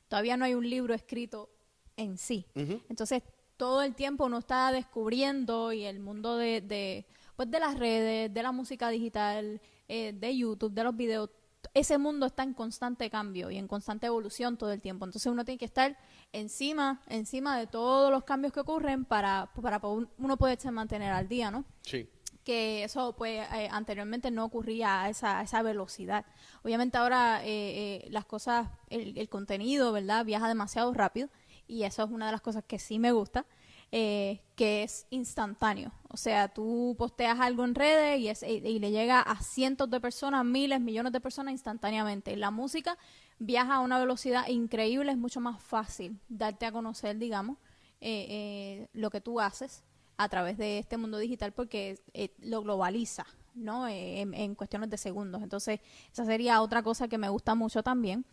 Todavía no hay un libro escrito en sí. Entonces, todo el tiempo uno está descubriendo y el mundo de, de, pues de las redes, de la música digital, eh, de YouTube, de los videos, ese mundo está en constante cambio y en constante evolución todo el tiempo. Entonces uno tiene que estar encima, encima de todos los cambios que ocurren para, para uno poderse mantener al día, ¿no? Sí. Que eso, pues, eh, anteriormente no ocurría a esa, esa velocidad. Obviamente ahora eh, eh, las cosas, el, el, contenido, ¿verdad? Viaja demasiado rápido y eso es una de las cosas que sí me gusta. Eh, que es instantáneo. O sea, tú posteas algo en redes y, es, y, le llega a cientos de personas, miles, millones de personas instantáneamente. La música viaja a una velocidad increíble, es mucho más fácil darte a conocer, digamos, eh, eh, lo que tú haces a través de este mundo digital porque lo globaliza, ¿no? En, en, cuestiones de segundos. Entonces, esa sería otra cosa que me gusta mucho también.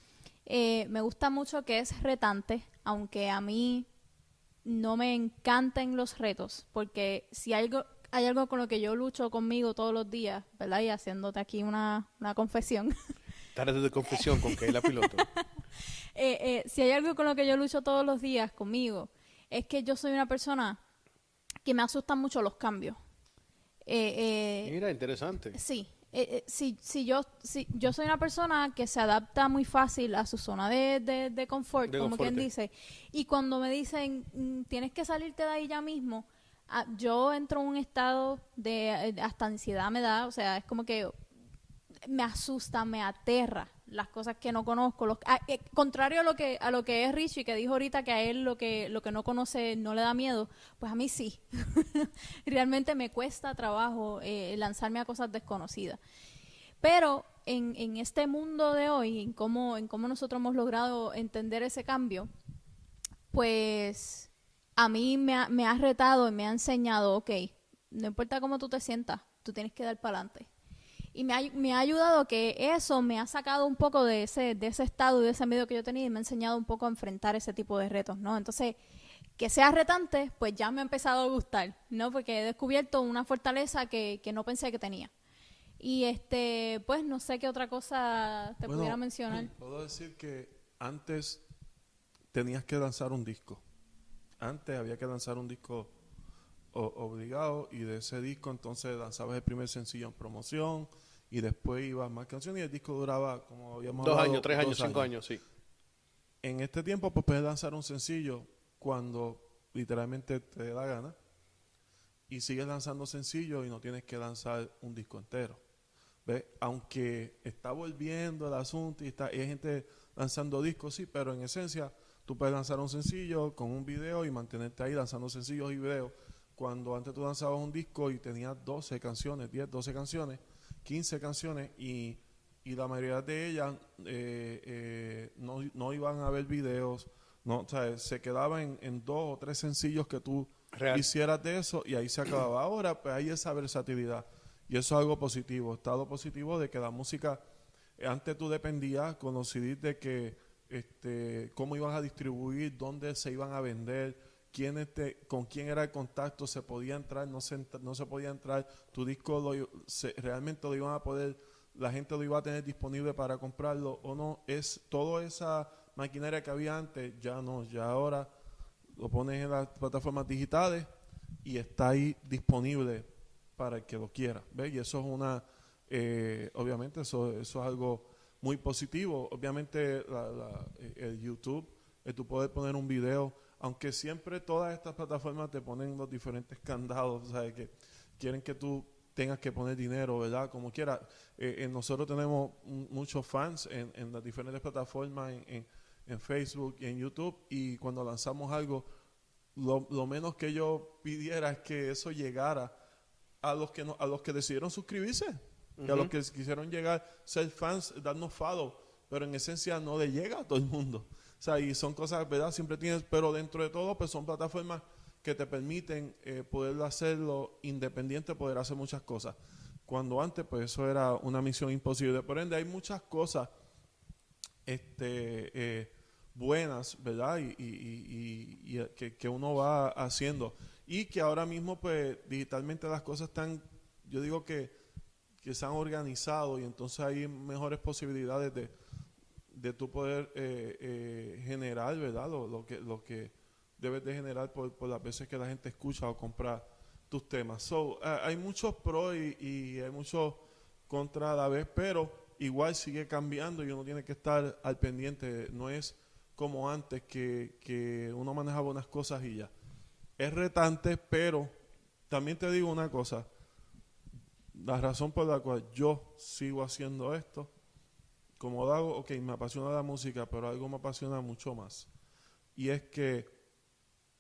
me gusta mucho que es retante, aunque a mí no me encantan los retos, porque si algo, hay algo con lo que yo lucho conmigo todos los días, ¿verdad? Y haciéndote aquí una, una confesión. Tarde de confesión con la Piloto. Eh, eh, si hay algo con lo que yo lucho todos los días conmigo, es que yo soy una persona que me asustan mucho los cambios. Eh, Mira, interesante. Sí, eh, eh, si, si, yo, si yo soy una persona que se adapta muy fácil a su zona de, de, confort, como quien dice, y cuando me dicen mm, tienes que salirte de ahí ya mismo, ah, yo entro en un estado de eh, hasta ansiedad me da, o sea, es como que me asusta, me aterra las cosas que no conozco. Los, ah, eh, contrario a lo que a lo que es Richie, que dijo ahorita que a él lo que lo que no conoce no le da miedo, pues a mí sí. Realmente me cuesta trabajo eh, lanzarme a cosas desconocidas. Pero en, en este mundo de hoy, en cómo, en cómo nosotros hemos logrado entender ese cambio, pues a mí me ha, me ha retado y me ha enseñado, ok, no importa cómo tú te sientas, tú tienes que dar para adelante y me ha, me ha ayudado que eso me ha sacado un poco de ese, de ese estado y de ese medio que yo tenía y me ha enseñado un poco a enfrentar ese tipo de retos, ¿no? Entonces, que sea retante, pues ya me ha empezado a gustar, ¿no? Porque he descubierto una fortaleza que, que no pensé que tenía. Y este, pues no sé qué otra cosa te pudiera mencionar. Puedo decir que antes tenías que lanzar un disco. Antes había que lanzar un disco obligado y de ese disco entonces lanzabas el primer sencillo en promoción, y después iba más canciones y el disco duraba como habíamos Dos años, tres años, cinco años. sí. En este tiempo pues puedes lanzar un sencillo cuando literalmente te dé la gana y sigues lanzando sencillos y no tienes que lanzar un disco entero. ¿Ves? Aunque está volviendo el asunto y, está, y hay gente lanzando discos, sí, pero en esencia tú puedes lanzar un sencillo con un video y mantenerte ahí lanzando sencillos y videos. Cuando antes tú lanzabas un disco y tenías 12 canciones, 10, 12 canciones, 15 canciones y, y la mayoría de ellas eh, eh, no, no, iban a ver videos, no, o sea, se quedaban en, dos o tres sencillos que tú hicieras de eso y ahí se acababa. Ahora pues hay esa versatilidad y eso es algo positivo, estado positivo de que la música, antes tú dependías con los CDs de que este, cómo iban a distribuir, dónde se iban a vender, quién este, con quién era el contacto, se podía entrar, no se, no se podía entrar, tu disco lo, realmente lo iban a poder, la gente lo iba a tener disponible para comprarlo o no, es toda esa maquinaria que había antes, ya no, ya ahora lo pones en las plataformas digitales y está ahí disponible para el que lo quiera, ¿ves? Y eso es una, eh, obviamente eso, eso es algo muy positivo, obviamente el YouTube, el tú poder poner un video, aunque siempre todas estas plataformas te ponen los diferentes candados, o que quieren que tú tengas que poner dinero, ¿verdad? Como quiera. Eh, eh, nosotros tenemos muchos fans en, las diferentes plataformas, en, Facebook y en YouTube, y cuando lanzamos algo, lo, menos que yo pidiera es que eso llegara a los que no, a los que decidieron suscribirse, a los que quisieron llegar, ser fans, darnos follow, pero en esencia no le llega a todo el mundo. O sea, y son cosas, ¿verdad? Siempre tienes, pero dentro de todo, pues son plataformas que te permiten eh, poder hacerlo independiente, poder hacer muchas cosas. Cuando antes, pues eso era una misión imposible. Por ende, hay muchas cosas este, eh, buenas, ¿verdad? Y, y, y, que, que, uno va haciendo. Y que ahora mismo, pues, digitalmente las cosas están, yo digo que, que se han organizado y entonces hay mejores posibilidades de de tu poder eh, eh, generar, ¿verdad? Lo, que, lo que debes de generar por, las veces que la gente escucha o compra tus temas. So, hay muchos pros y, hay muchos contra a la vez, pero igual sigue cambiando y uno tiene que estar al pendiente. No es como antes que, que uno manejaba unas cosas y ya. Es retante, pero también te digo una cosa. La razón por la cual yo sigo haciendo esto como Dago, ok, me apasiona la música, pero algo me apasiona mucho más. Y es que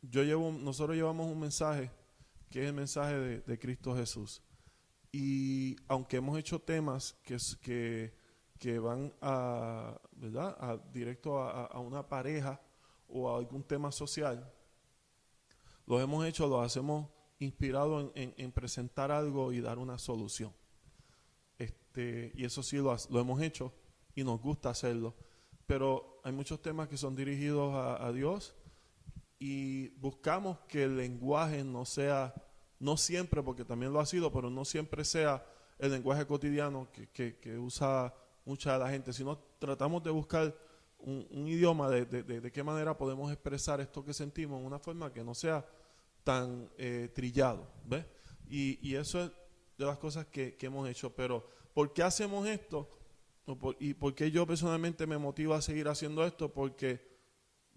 yo llevo, nosotros llevamos un mensaje que es el mensaje de, Cristo Jesús. Y aunque hemos hecho temas que, que, que van a, ¿verdad? A, directo a, a- una pareja o a algún tema social, los hemos hecho, los hacemos inspirados en, en- en presentar algo y dar una solución. Este, y eso sí lo, lo hemos hecho y nos gusta hacerlo. Pero hay muchos temas que son dirigidos a, a Dios y buscamos que el lenguaje no sea, no siempre, porque también lo ha sido, pero no siempre sea el lenguaje cotidiano que, que- que usa mucha de la gente, sino tratamos de buscar un, un idioma de, de- de- de qué manera podemos expresar esto que sentimos en una forma que no sea tan eh, trillado, ¿ves? Y, y eso es de las cosas que, que hemos hecho, pero ¿por qué hacemos esto? ¿Y por qué yo personalmente me motiva a seguir haciendo esto? Porque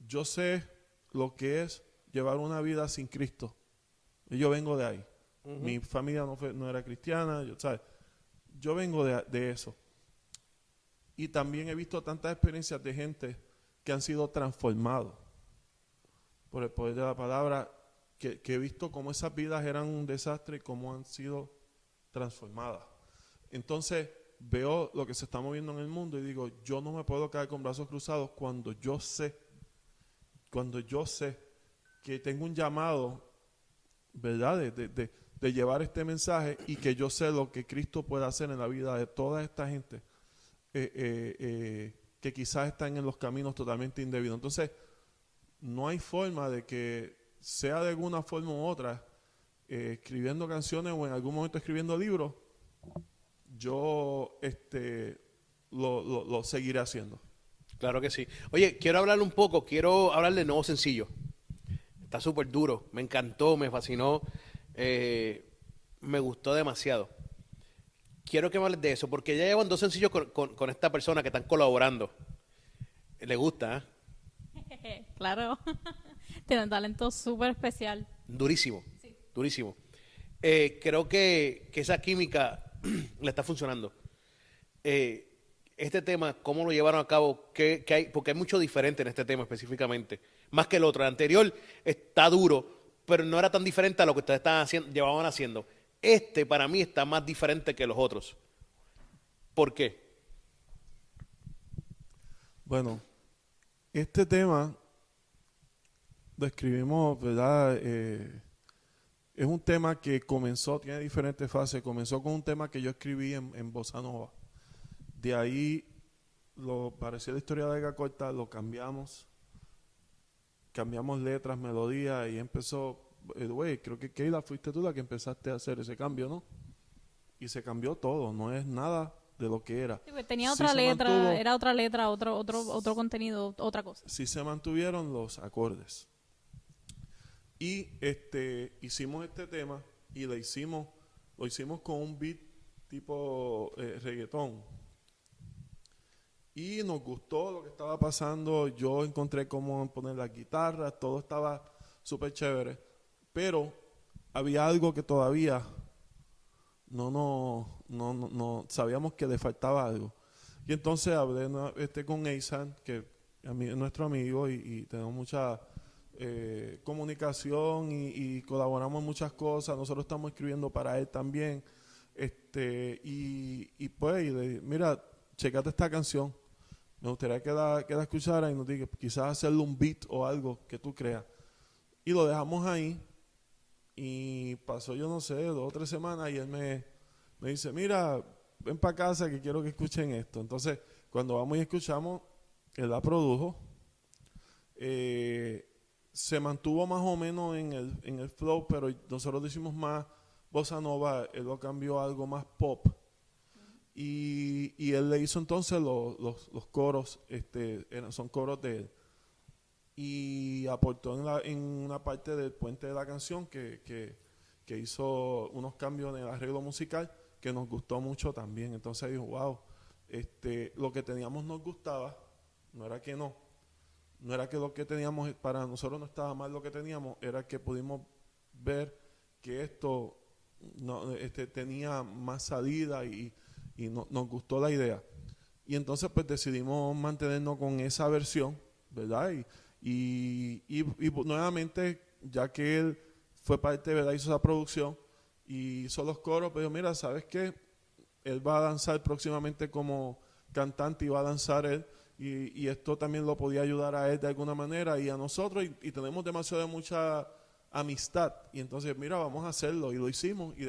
yo sé lo que es llevar una vida sin Cristo. Y yo vengo de ahí. Mi familia no, fue, no era cristiana, yo, ¿sabes? Yo vengo de, de eso. Y también he visto tantas experiencias de gente que han sido transformados por el poder de la palabra, que, que he visto cómo esas vidas eran un desastre y cómo han sido transformadas. Entonces veo lo que se está moviendo en el mundo y digo, yo no me puedo quedar con brazos cruzados cuando yo sé, cuando yo sé que tengo un llamado, ¿verdad? De, de- de- llevar este mensaje y que yo sé lo que Cristo puede hacer en la vida de toda esta gente eh, eh, eh, que quizás están en los caminos totalmente indebidos. Entonces, no hay forma de que sea de alguna forma u otra, escribiendo canciones o en algún momento escribiendo libros, yo este, lo, lo- lo seguiré haciendo. Claro que sí. Oye, quiero hablar un poco, quiero hablar del nuevo sencillo. Está súper duro, me encantó, me fascinó, eh, me gustó demasiado. Quiero que me hables de eso, porque ya llevan dos sencillos con, con- con esta persona que están colaborando. Le gusta, ¿eh? claro. Tiene un talento súper especial. Durísimo, durísimo. Eh, creo que, que esa química le está funcionando. Eh, este tema, ¿cómo lo llevaron a cabo? ¿Qué, qué hay? Porque hay mucho diferente en este tema específicamente. Más que el otro. El anterior está duro, pero no era tan diferente a lo que ustedes estaban haciendo, llevaban haciendo. Este para mí está más diferente que los otros. ¿Por qué? Bueno, este tema lo escribimos, ¿verdad? Eh, es un tema que comenzó, tiene diferentes fases. Comenzó con un tema que yo escribí en, en Bossa Nova. De ahí, lo parecía la historia de la corta, lo cambiamos. Cambiamos letras, melodías y empezó. eh, Güey, creo que Keila fuiste tú la que empezaste a hacer ese cambio, ¿no? Y se cambió todo, no es nada de lo que era. Sí, tenía otra letra, mantuvo- era otra letra, otro, otro, otro contenido, otra cosa. sí se mantuvieron los acordes. Y este hicimos este tema y lo hicimos, lo hicimos con un beat tipo eh, reggaetón. Y nos gustó lo que estaba pasando. Yo encontré cómo poner las guitarras, todo estaba súper chévere. Pero había algo que todavía no, no, no, no, sabíamos que le faltaba algo. Y entonces hablé este, con Eisan, que es nuestro amigo, y tenemos mucha eh, comunicación y, y colaboramos en muchas cosas. Nosotros estamos escribiendo para él también. Este, y, y pues, y le mira, checate esta canción. Me gustaría que la, que la escuchara y nos diga, quizás hacerle un beat o algo que tú creas. Y lo dejamos ahí. Y pasó, yo no sé, dos o tres semanas y él me, me dice, mira, ven para casa que quiero que escuchen esto. Entonces, cuando vamos y escuchamos, él la produjo. Eh, se mantuvo más o menos en el, en el flow, pero nosotros lo hicimos más bossa nova, él lo cambió a algo más pop. Y, y él le hizo entonces los, los, los coros, este, eran- son coros de él. Y aportó en, la- una parte del puente de la canción que, que, que hizo unos cambios en el arreglo musical que nos gustó mucho también. Entonces dijo, wow, este, lo que teníamos nos gustaba, no era que no, no era que lo que teníamos para nosotros no estaba mal lo que teníamos, era que pudimos ver que esto este, tenía más salida y, y no- nos gustó la idea. Y entonces pues decidimos mantenernos con esa versión, ¿verdad? Y, y, y- nuevamente ya que él fue parte, ¿verdad? Hizo esa producción y hizo los coros, pero mira, ¿sabes qué? Él va a danzar próximamente como cantante y va a danzar él. Y, esto también lo podía ayudar a él de alguna manera y a nosotros. Y, tenemos demasiado mucha amistad. Y entonces, mira, vamos a hacerlo. Y lo hicimos. Y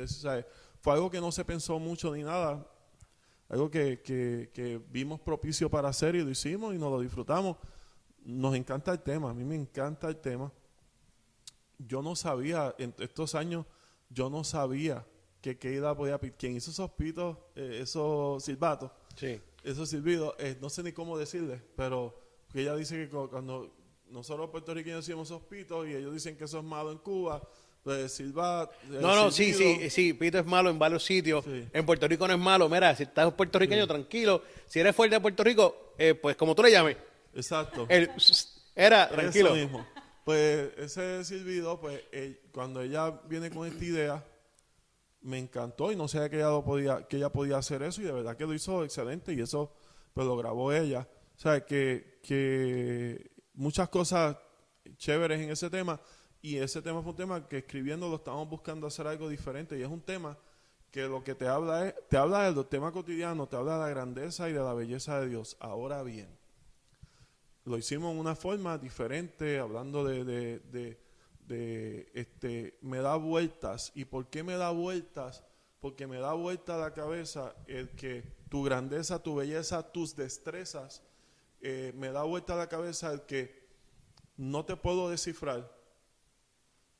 fue algo que no se pensó mucho ni nada. Algo que, que, vimos propicio para hacer y lo hicimos y nos lo disfrutamos. Nos encanta el tema. A mí me encanta el tema. Yo no sabía, en estos años, yo no sabía que Keida podía... Quien hizo esos pitos, eh, esos silbatos, Sí. Esos silbidos, eh, no sé ni cómo decirle, pero que ella dice que cu- cuando nosotros puertorriqueños decimos esos pitos y ellos dicen que eso es malo en Cuba, pues silbar... el No, no, sí, sí, sí, Pito es malo en varios sitios. Sí. En Puerto Rico no es malo. Mira, si estás puertorriqueño, tranquilo. Si eres fuerte de Puerto Rico, eh, pues como tú le llames, Exacto. el era tranquilo. Eso mismo. Pues ese silbido, pues eh, cuando ella viene con esta idea, me encantó y no sabía que ella, lo podía, que ella podía hacer eso y de verdad que lo hizo excelente y eso pues lo grabó ella. O sea, que, que muchas cosas chéveres en ese tema y ese tema fue un tema que escribiendo lo estábamos buscando hacer algo diferente y es un tema que lo que te habla es, te habla del tema cotidiano, te habla de la grandeza y de la belleza de Dios. Ahora bien, lo hicimos en una forma diferente, hablando de, de, de, este, me da vueltas. ¿Y por qué me da vueltas? Porque me da vuelta la cabeza el que tu grandeza, tu belleza, tus destrezas, eh, me da vuelta la cabeza el que no te puedo descifrar,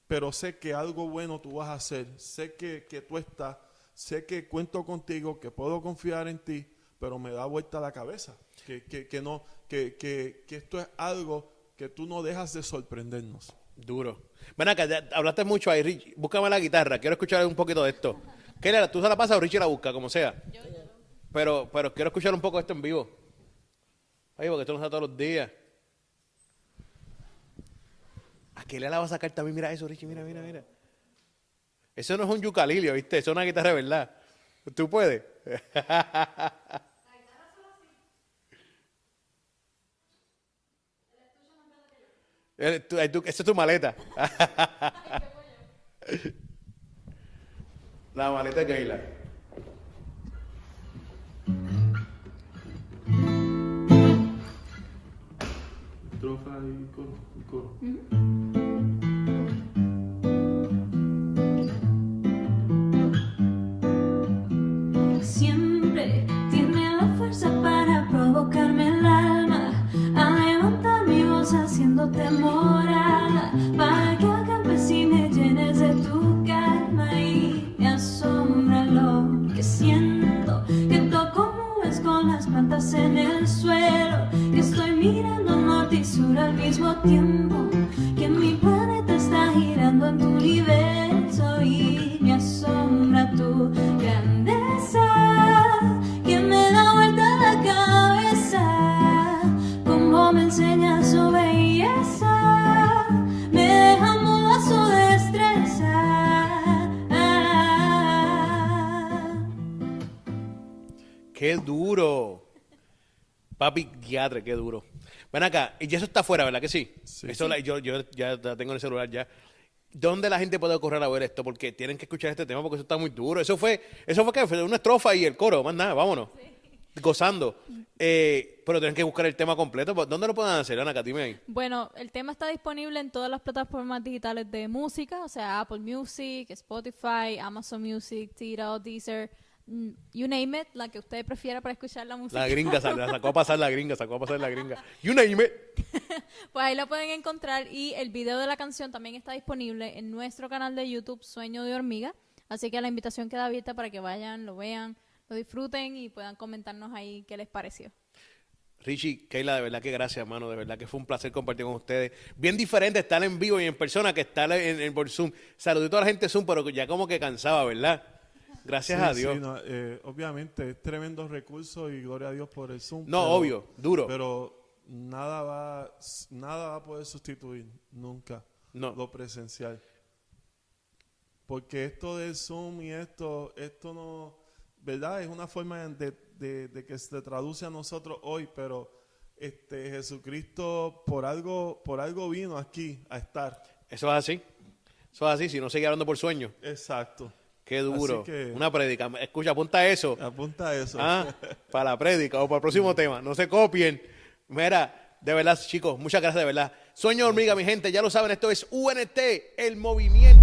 pero sé que algo bueno tú vas a hacer, sé que, que tú estás, sé que cuento contigo, que puedo confiar en ti, pero me da vuelta la cabeza, que, que, que, que, que esto es algo que tú no dejas de sorprendernos. Duro. Ven acá, hablaste mucho ahí, Rich. Búscame la guitarra. Quiero escuchar un poquito de esto. ¿Qué ¿Tú se la pasas o Richie la busca, como sea? Pero, pero quiero escuchar un poco esto en vivo. Ay, porque esto no da todos los días. ¿A qué la va a sacar también? Mira eso, Richie, mira, mira, mira. Eso no es un yucalilio, ¿viste? Eso es una guitarra verdad. ¿Tú puedes? Eh, tú- ahí tú- Esa es tu maleta. La maleta de Keila. Estrofa y coro. y coro. Siempre haciéndote morada, para que acampes y me llenes de tu calma y me asombra lo que siento, que toco nubes con las plantas en el suelo, que estoy mirando norte y sur al mismo tiempo, que mi planeta está girando en tu universo y me asombra tu me enseña su belleza, me deja muda su destreza. ¡Qué duro! Papi, diadre, qué duro. Ven acá, y eso está afuera, ¿verdad que sí? Sí. Eso la- yo, yo ya la tengo en el celular ya. ¿Dónde la gente puede correr a ver esto? Porque tienen que escuchar este tema porque eso está muy duro. Eso fue, eso fue que fue una estrofa y el coro, más nada, vámonos. Gozando. Eh, pero tienen que buscar el tema completo. ¿Dónde lo pueden hacer, Ana? Dime ahí. Bueno, el tema está disponible en todas las plataformas digitales de música, o sea, Apple Music, Spotify, Amazon Music, Tidal, Deezer, mm, you name it, la que usted prefiera para escuchar la música. La gringa, la sacó a pasar la gringa, sacó a pasar la gringa. You name it. Pues ahí la pueden encontrar y el video de la canción también está disponible en nuestro canal de YouTube Sueño de Hormiga. Así que la invitación queda abierta para que vayan, lo vean, lo disfruten y puedan comentarnos ahí qué les pareció. Richie, Keila, de verdad que gracias, hermano. De verdad que fue un placer compartir con ustedes. Bien diferente estar en vivo y en persona que estar en, en- por Zoom. Saludito a la gente de Zoom, pero ya como que cansaba, ¿verdad? Gracias Sí, a Dios. sí, no, eh, obviamente es tremendo recurso y gloria a Dios por el Zoom. No, obvio, duro. Pero nada va, nada va a poder sustituir nunca No. lo presencial. Porque esto del Zoom y esto, esto no, ¿verdad? Es una forma de, de- de que se traduce a nosotros hoy, pero este Jesucristo por algo, por algo vino aquí a estar. Eso es así. Eso es así, si no sigue hablando por sueño. Exacto. Qué duro. Que- Una prédica. Escucha, apunta eso. Apunta eso. Ah, para la prédica o para el próximo tema. No se copien. Mira, de verdad, chicos, muchas gracias, de verdad. Sueño hormiga, mi gente, ya lo saben, esto es UNT, el movimiento.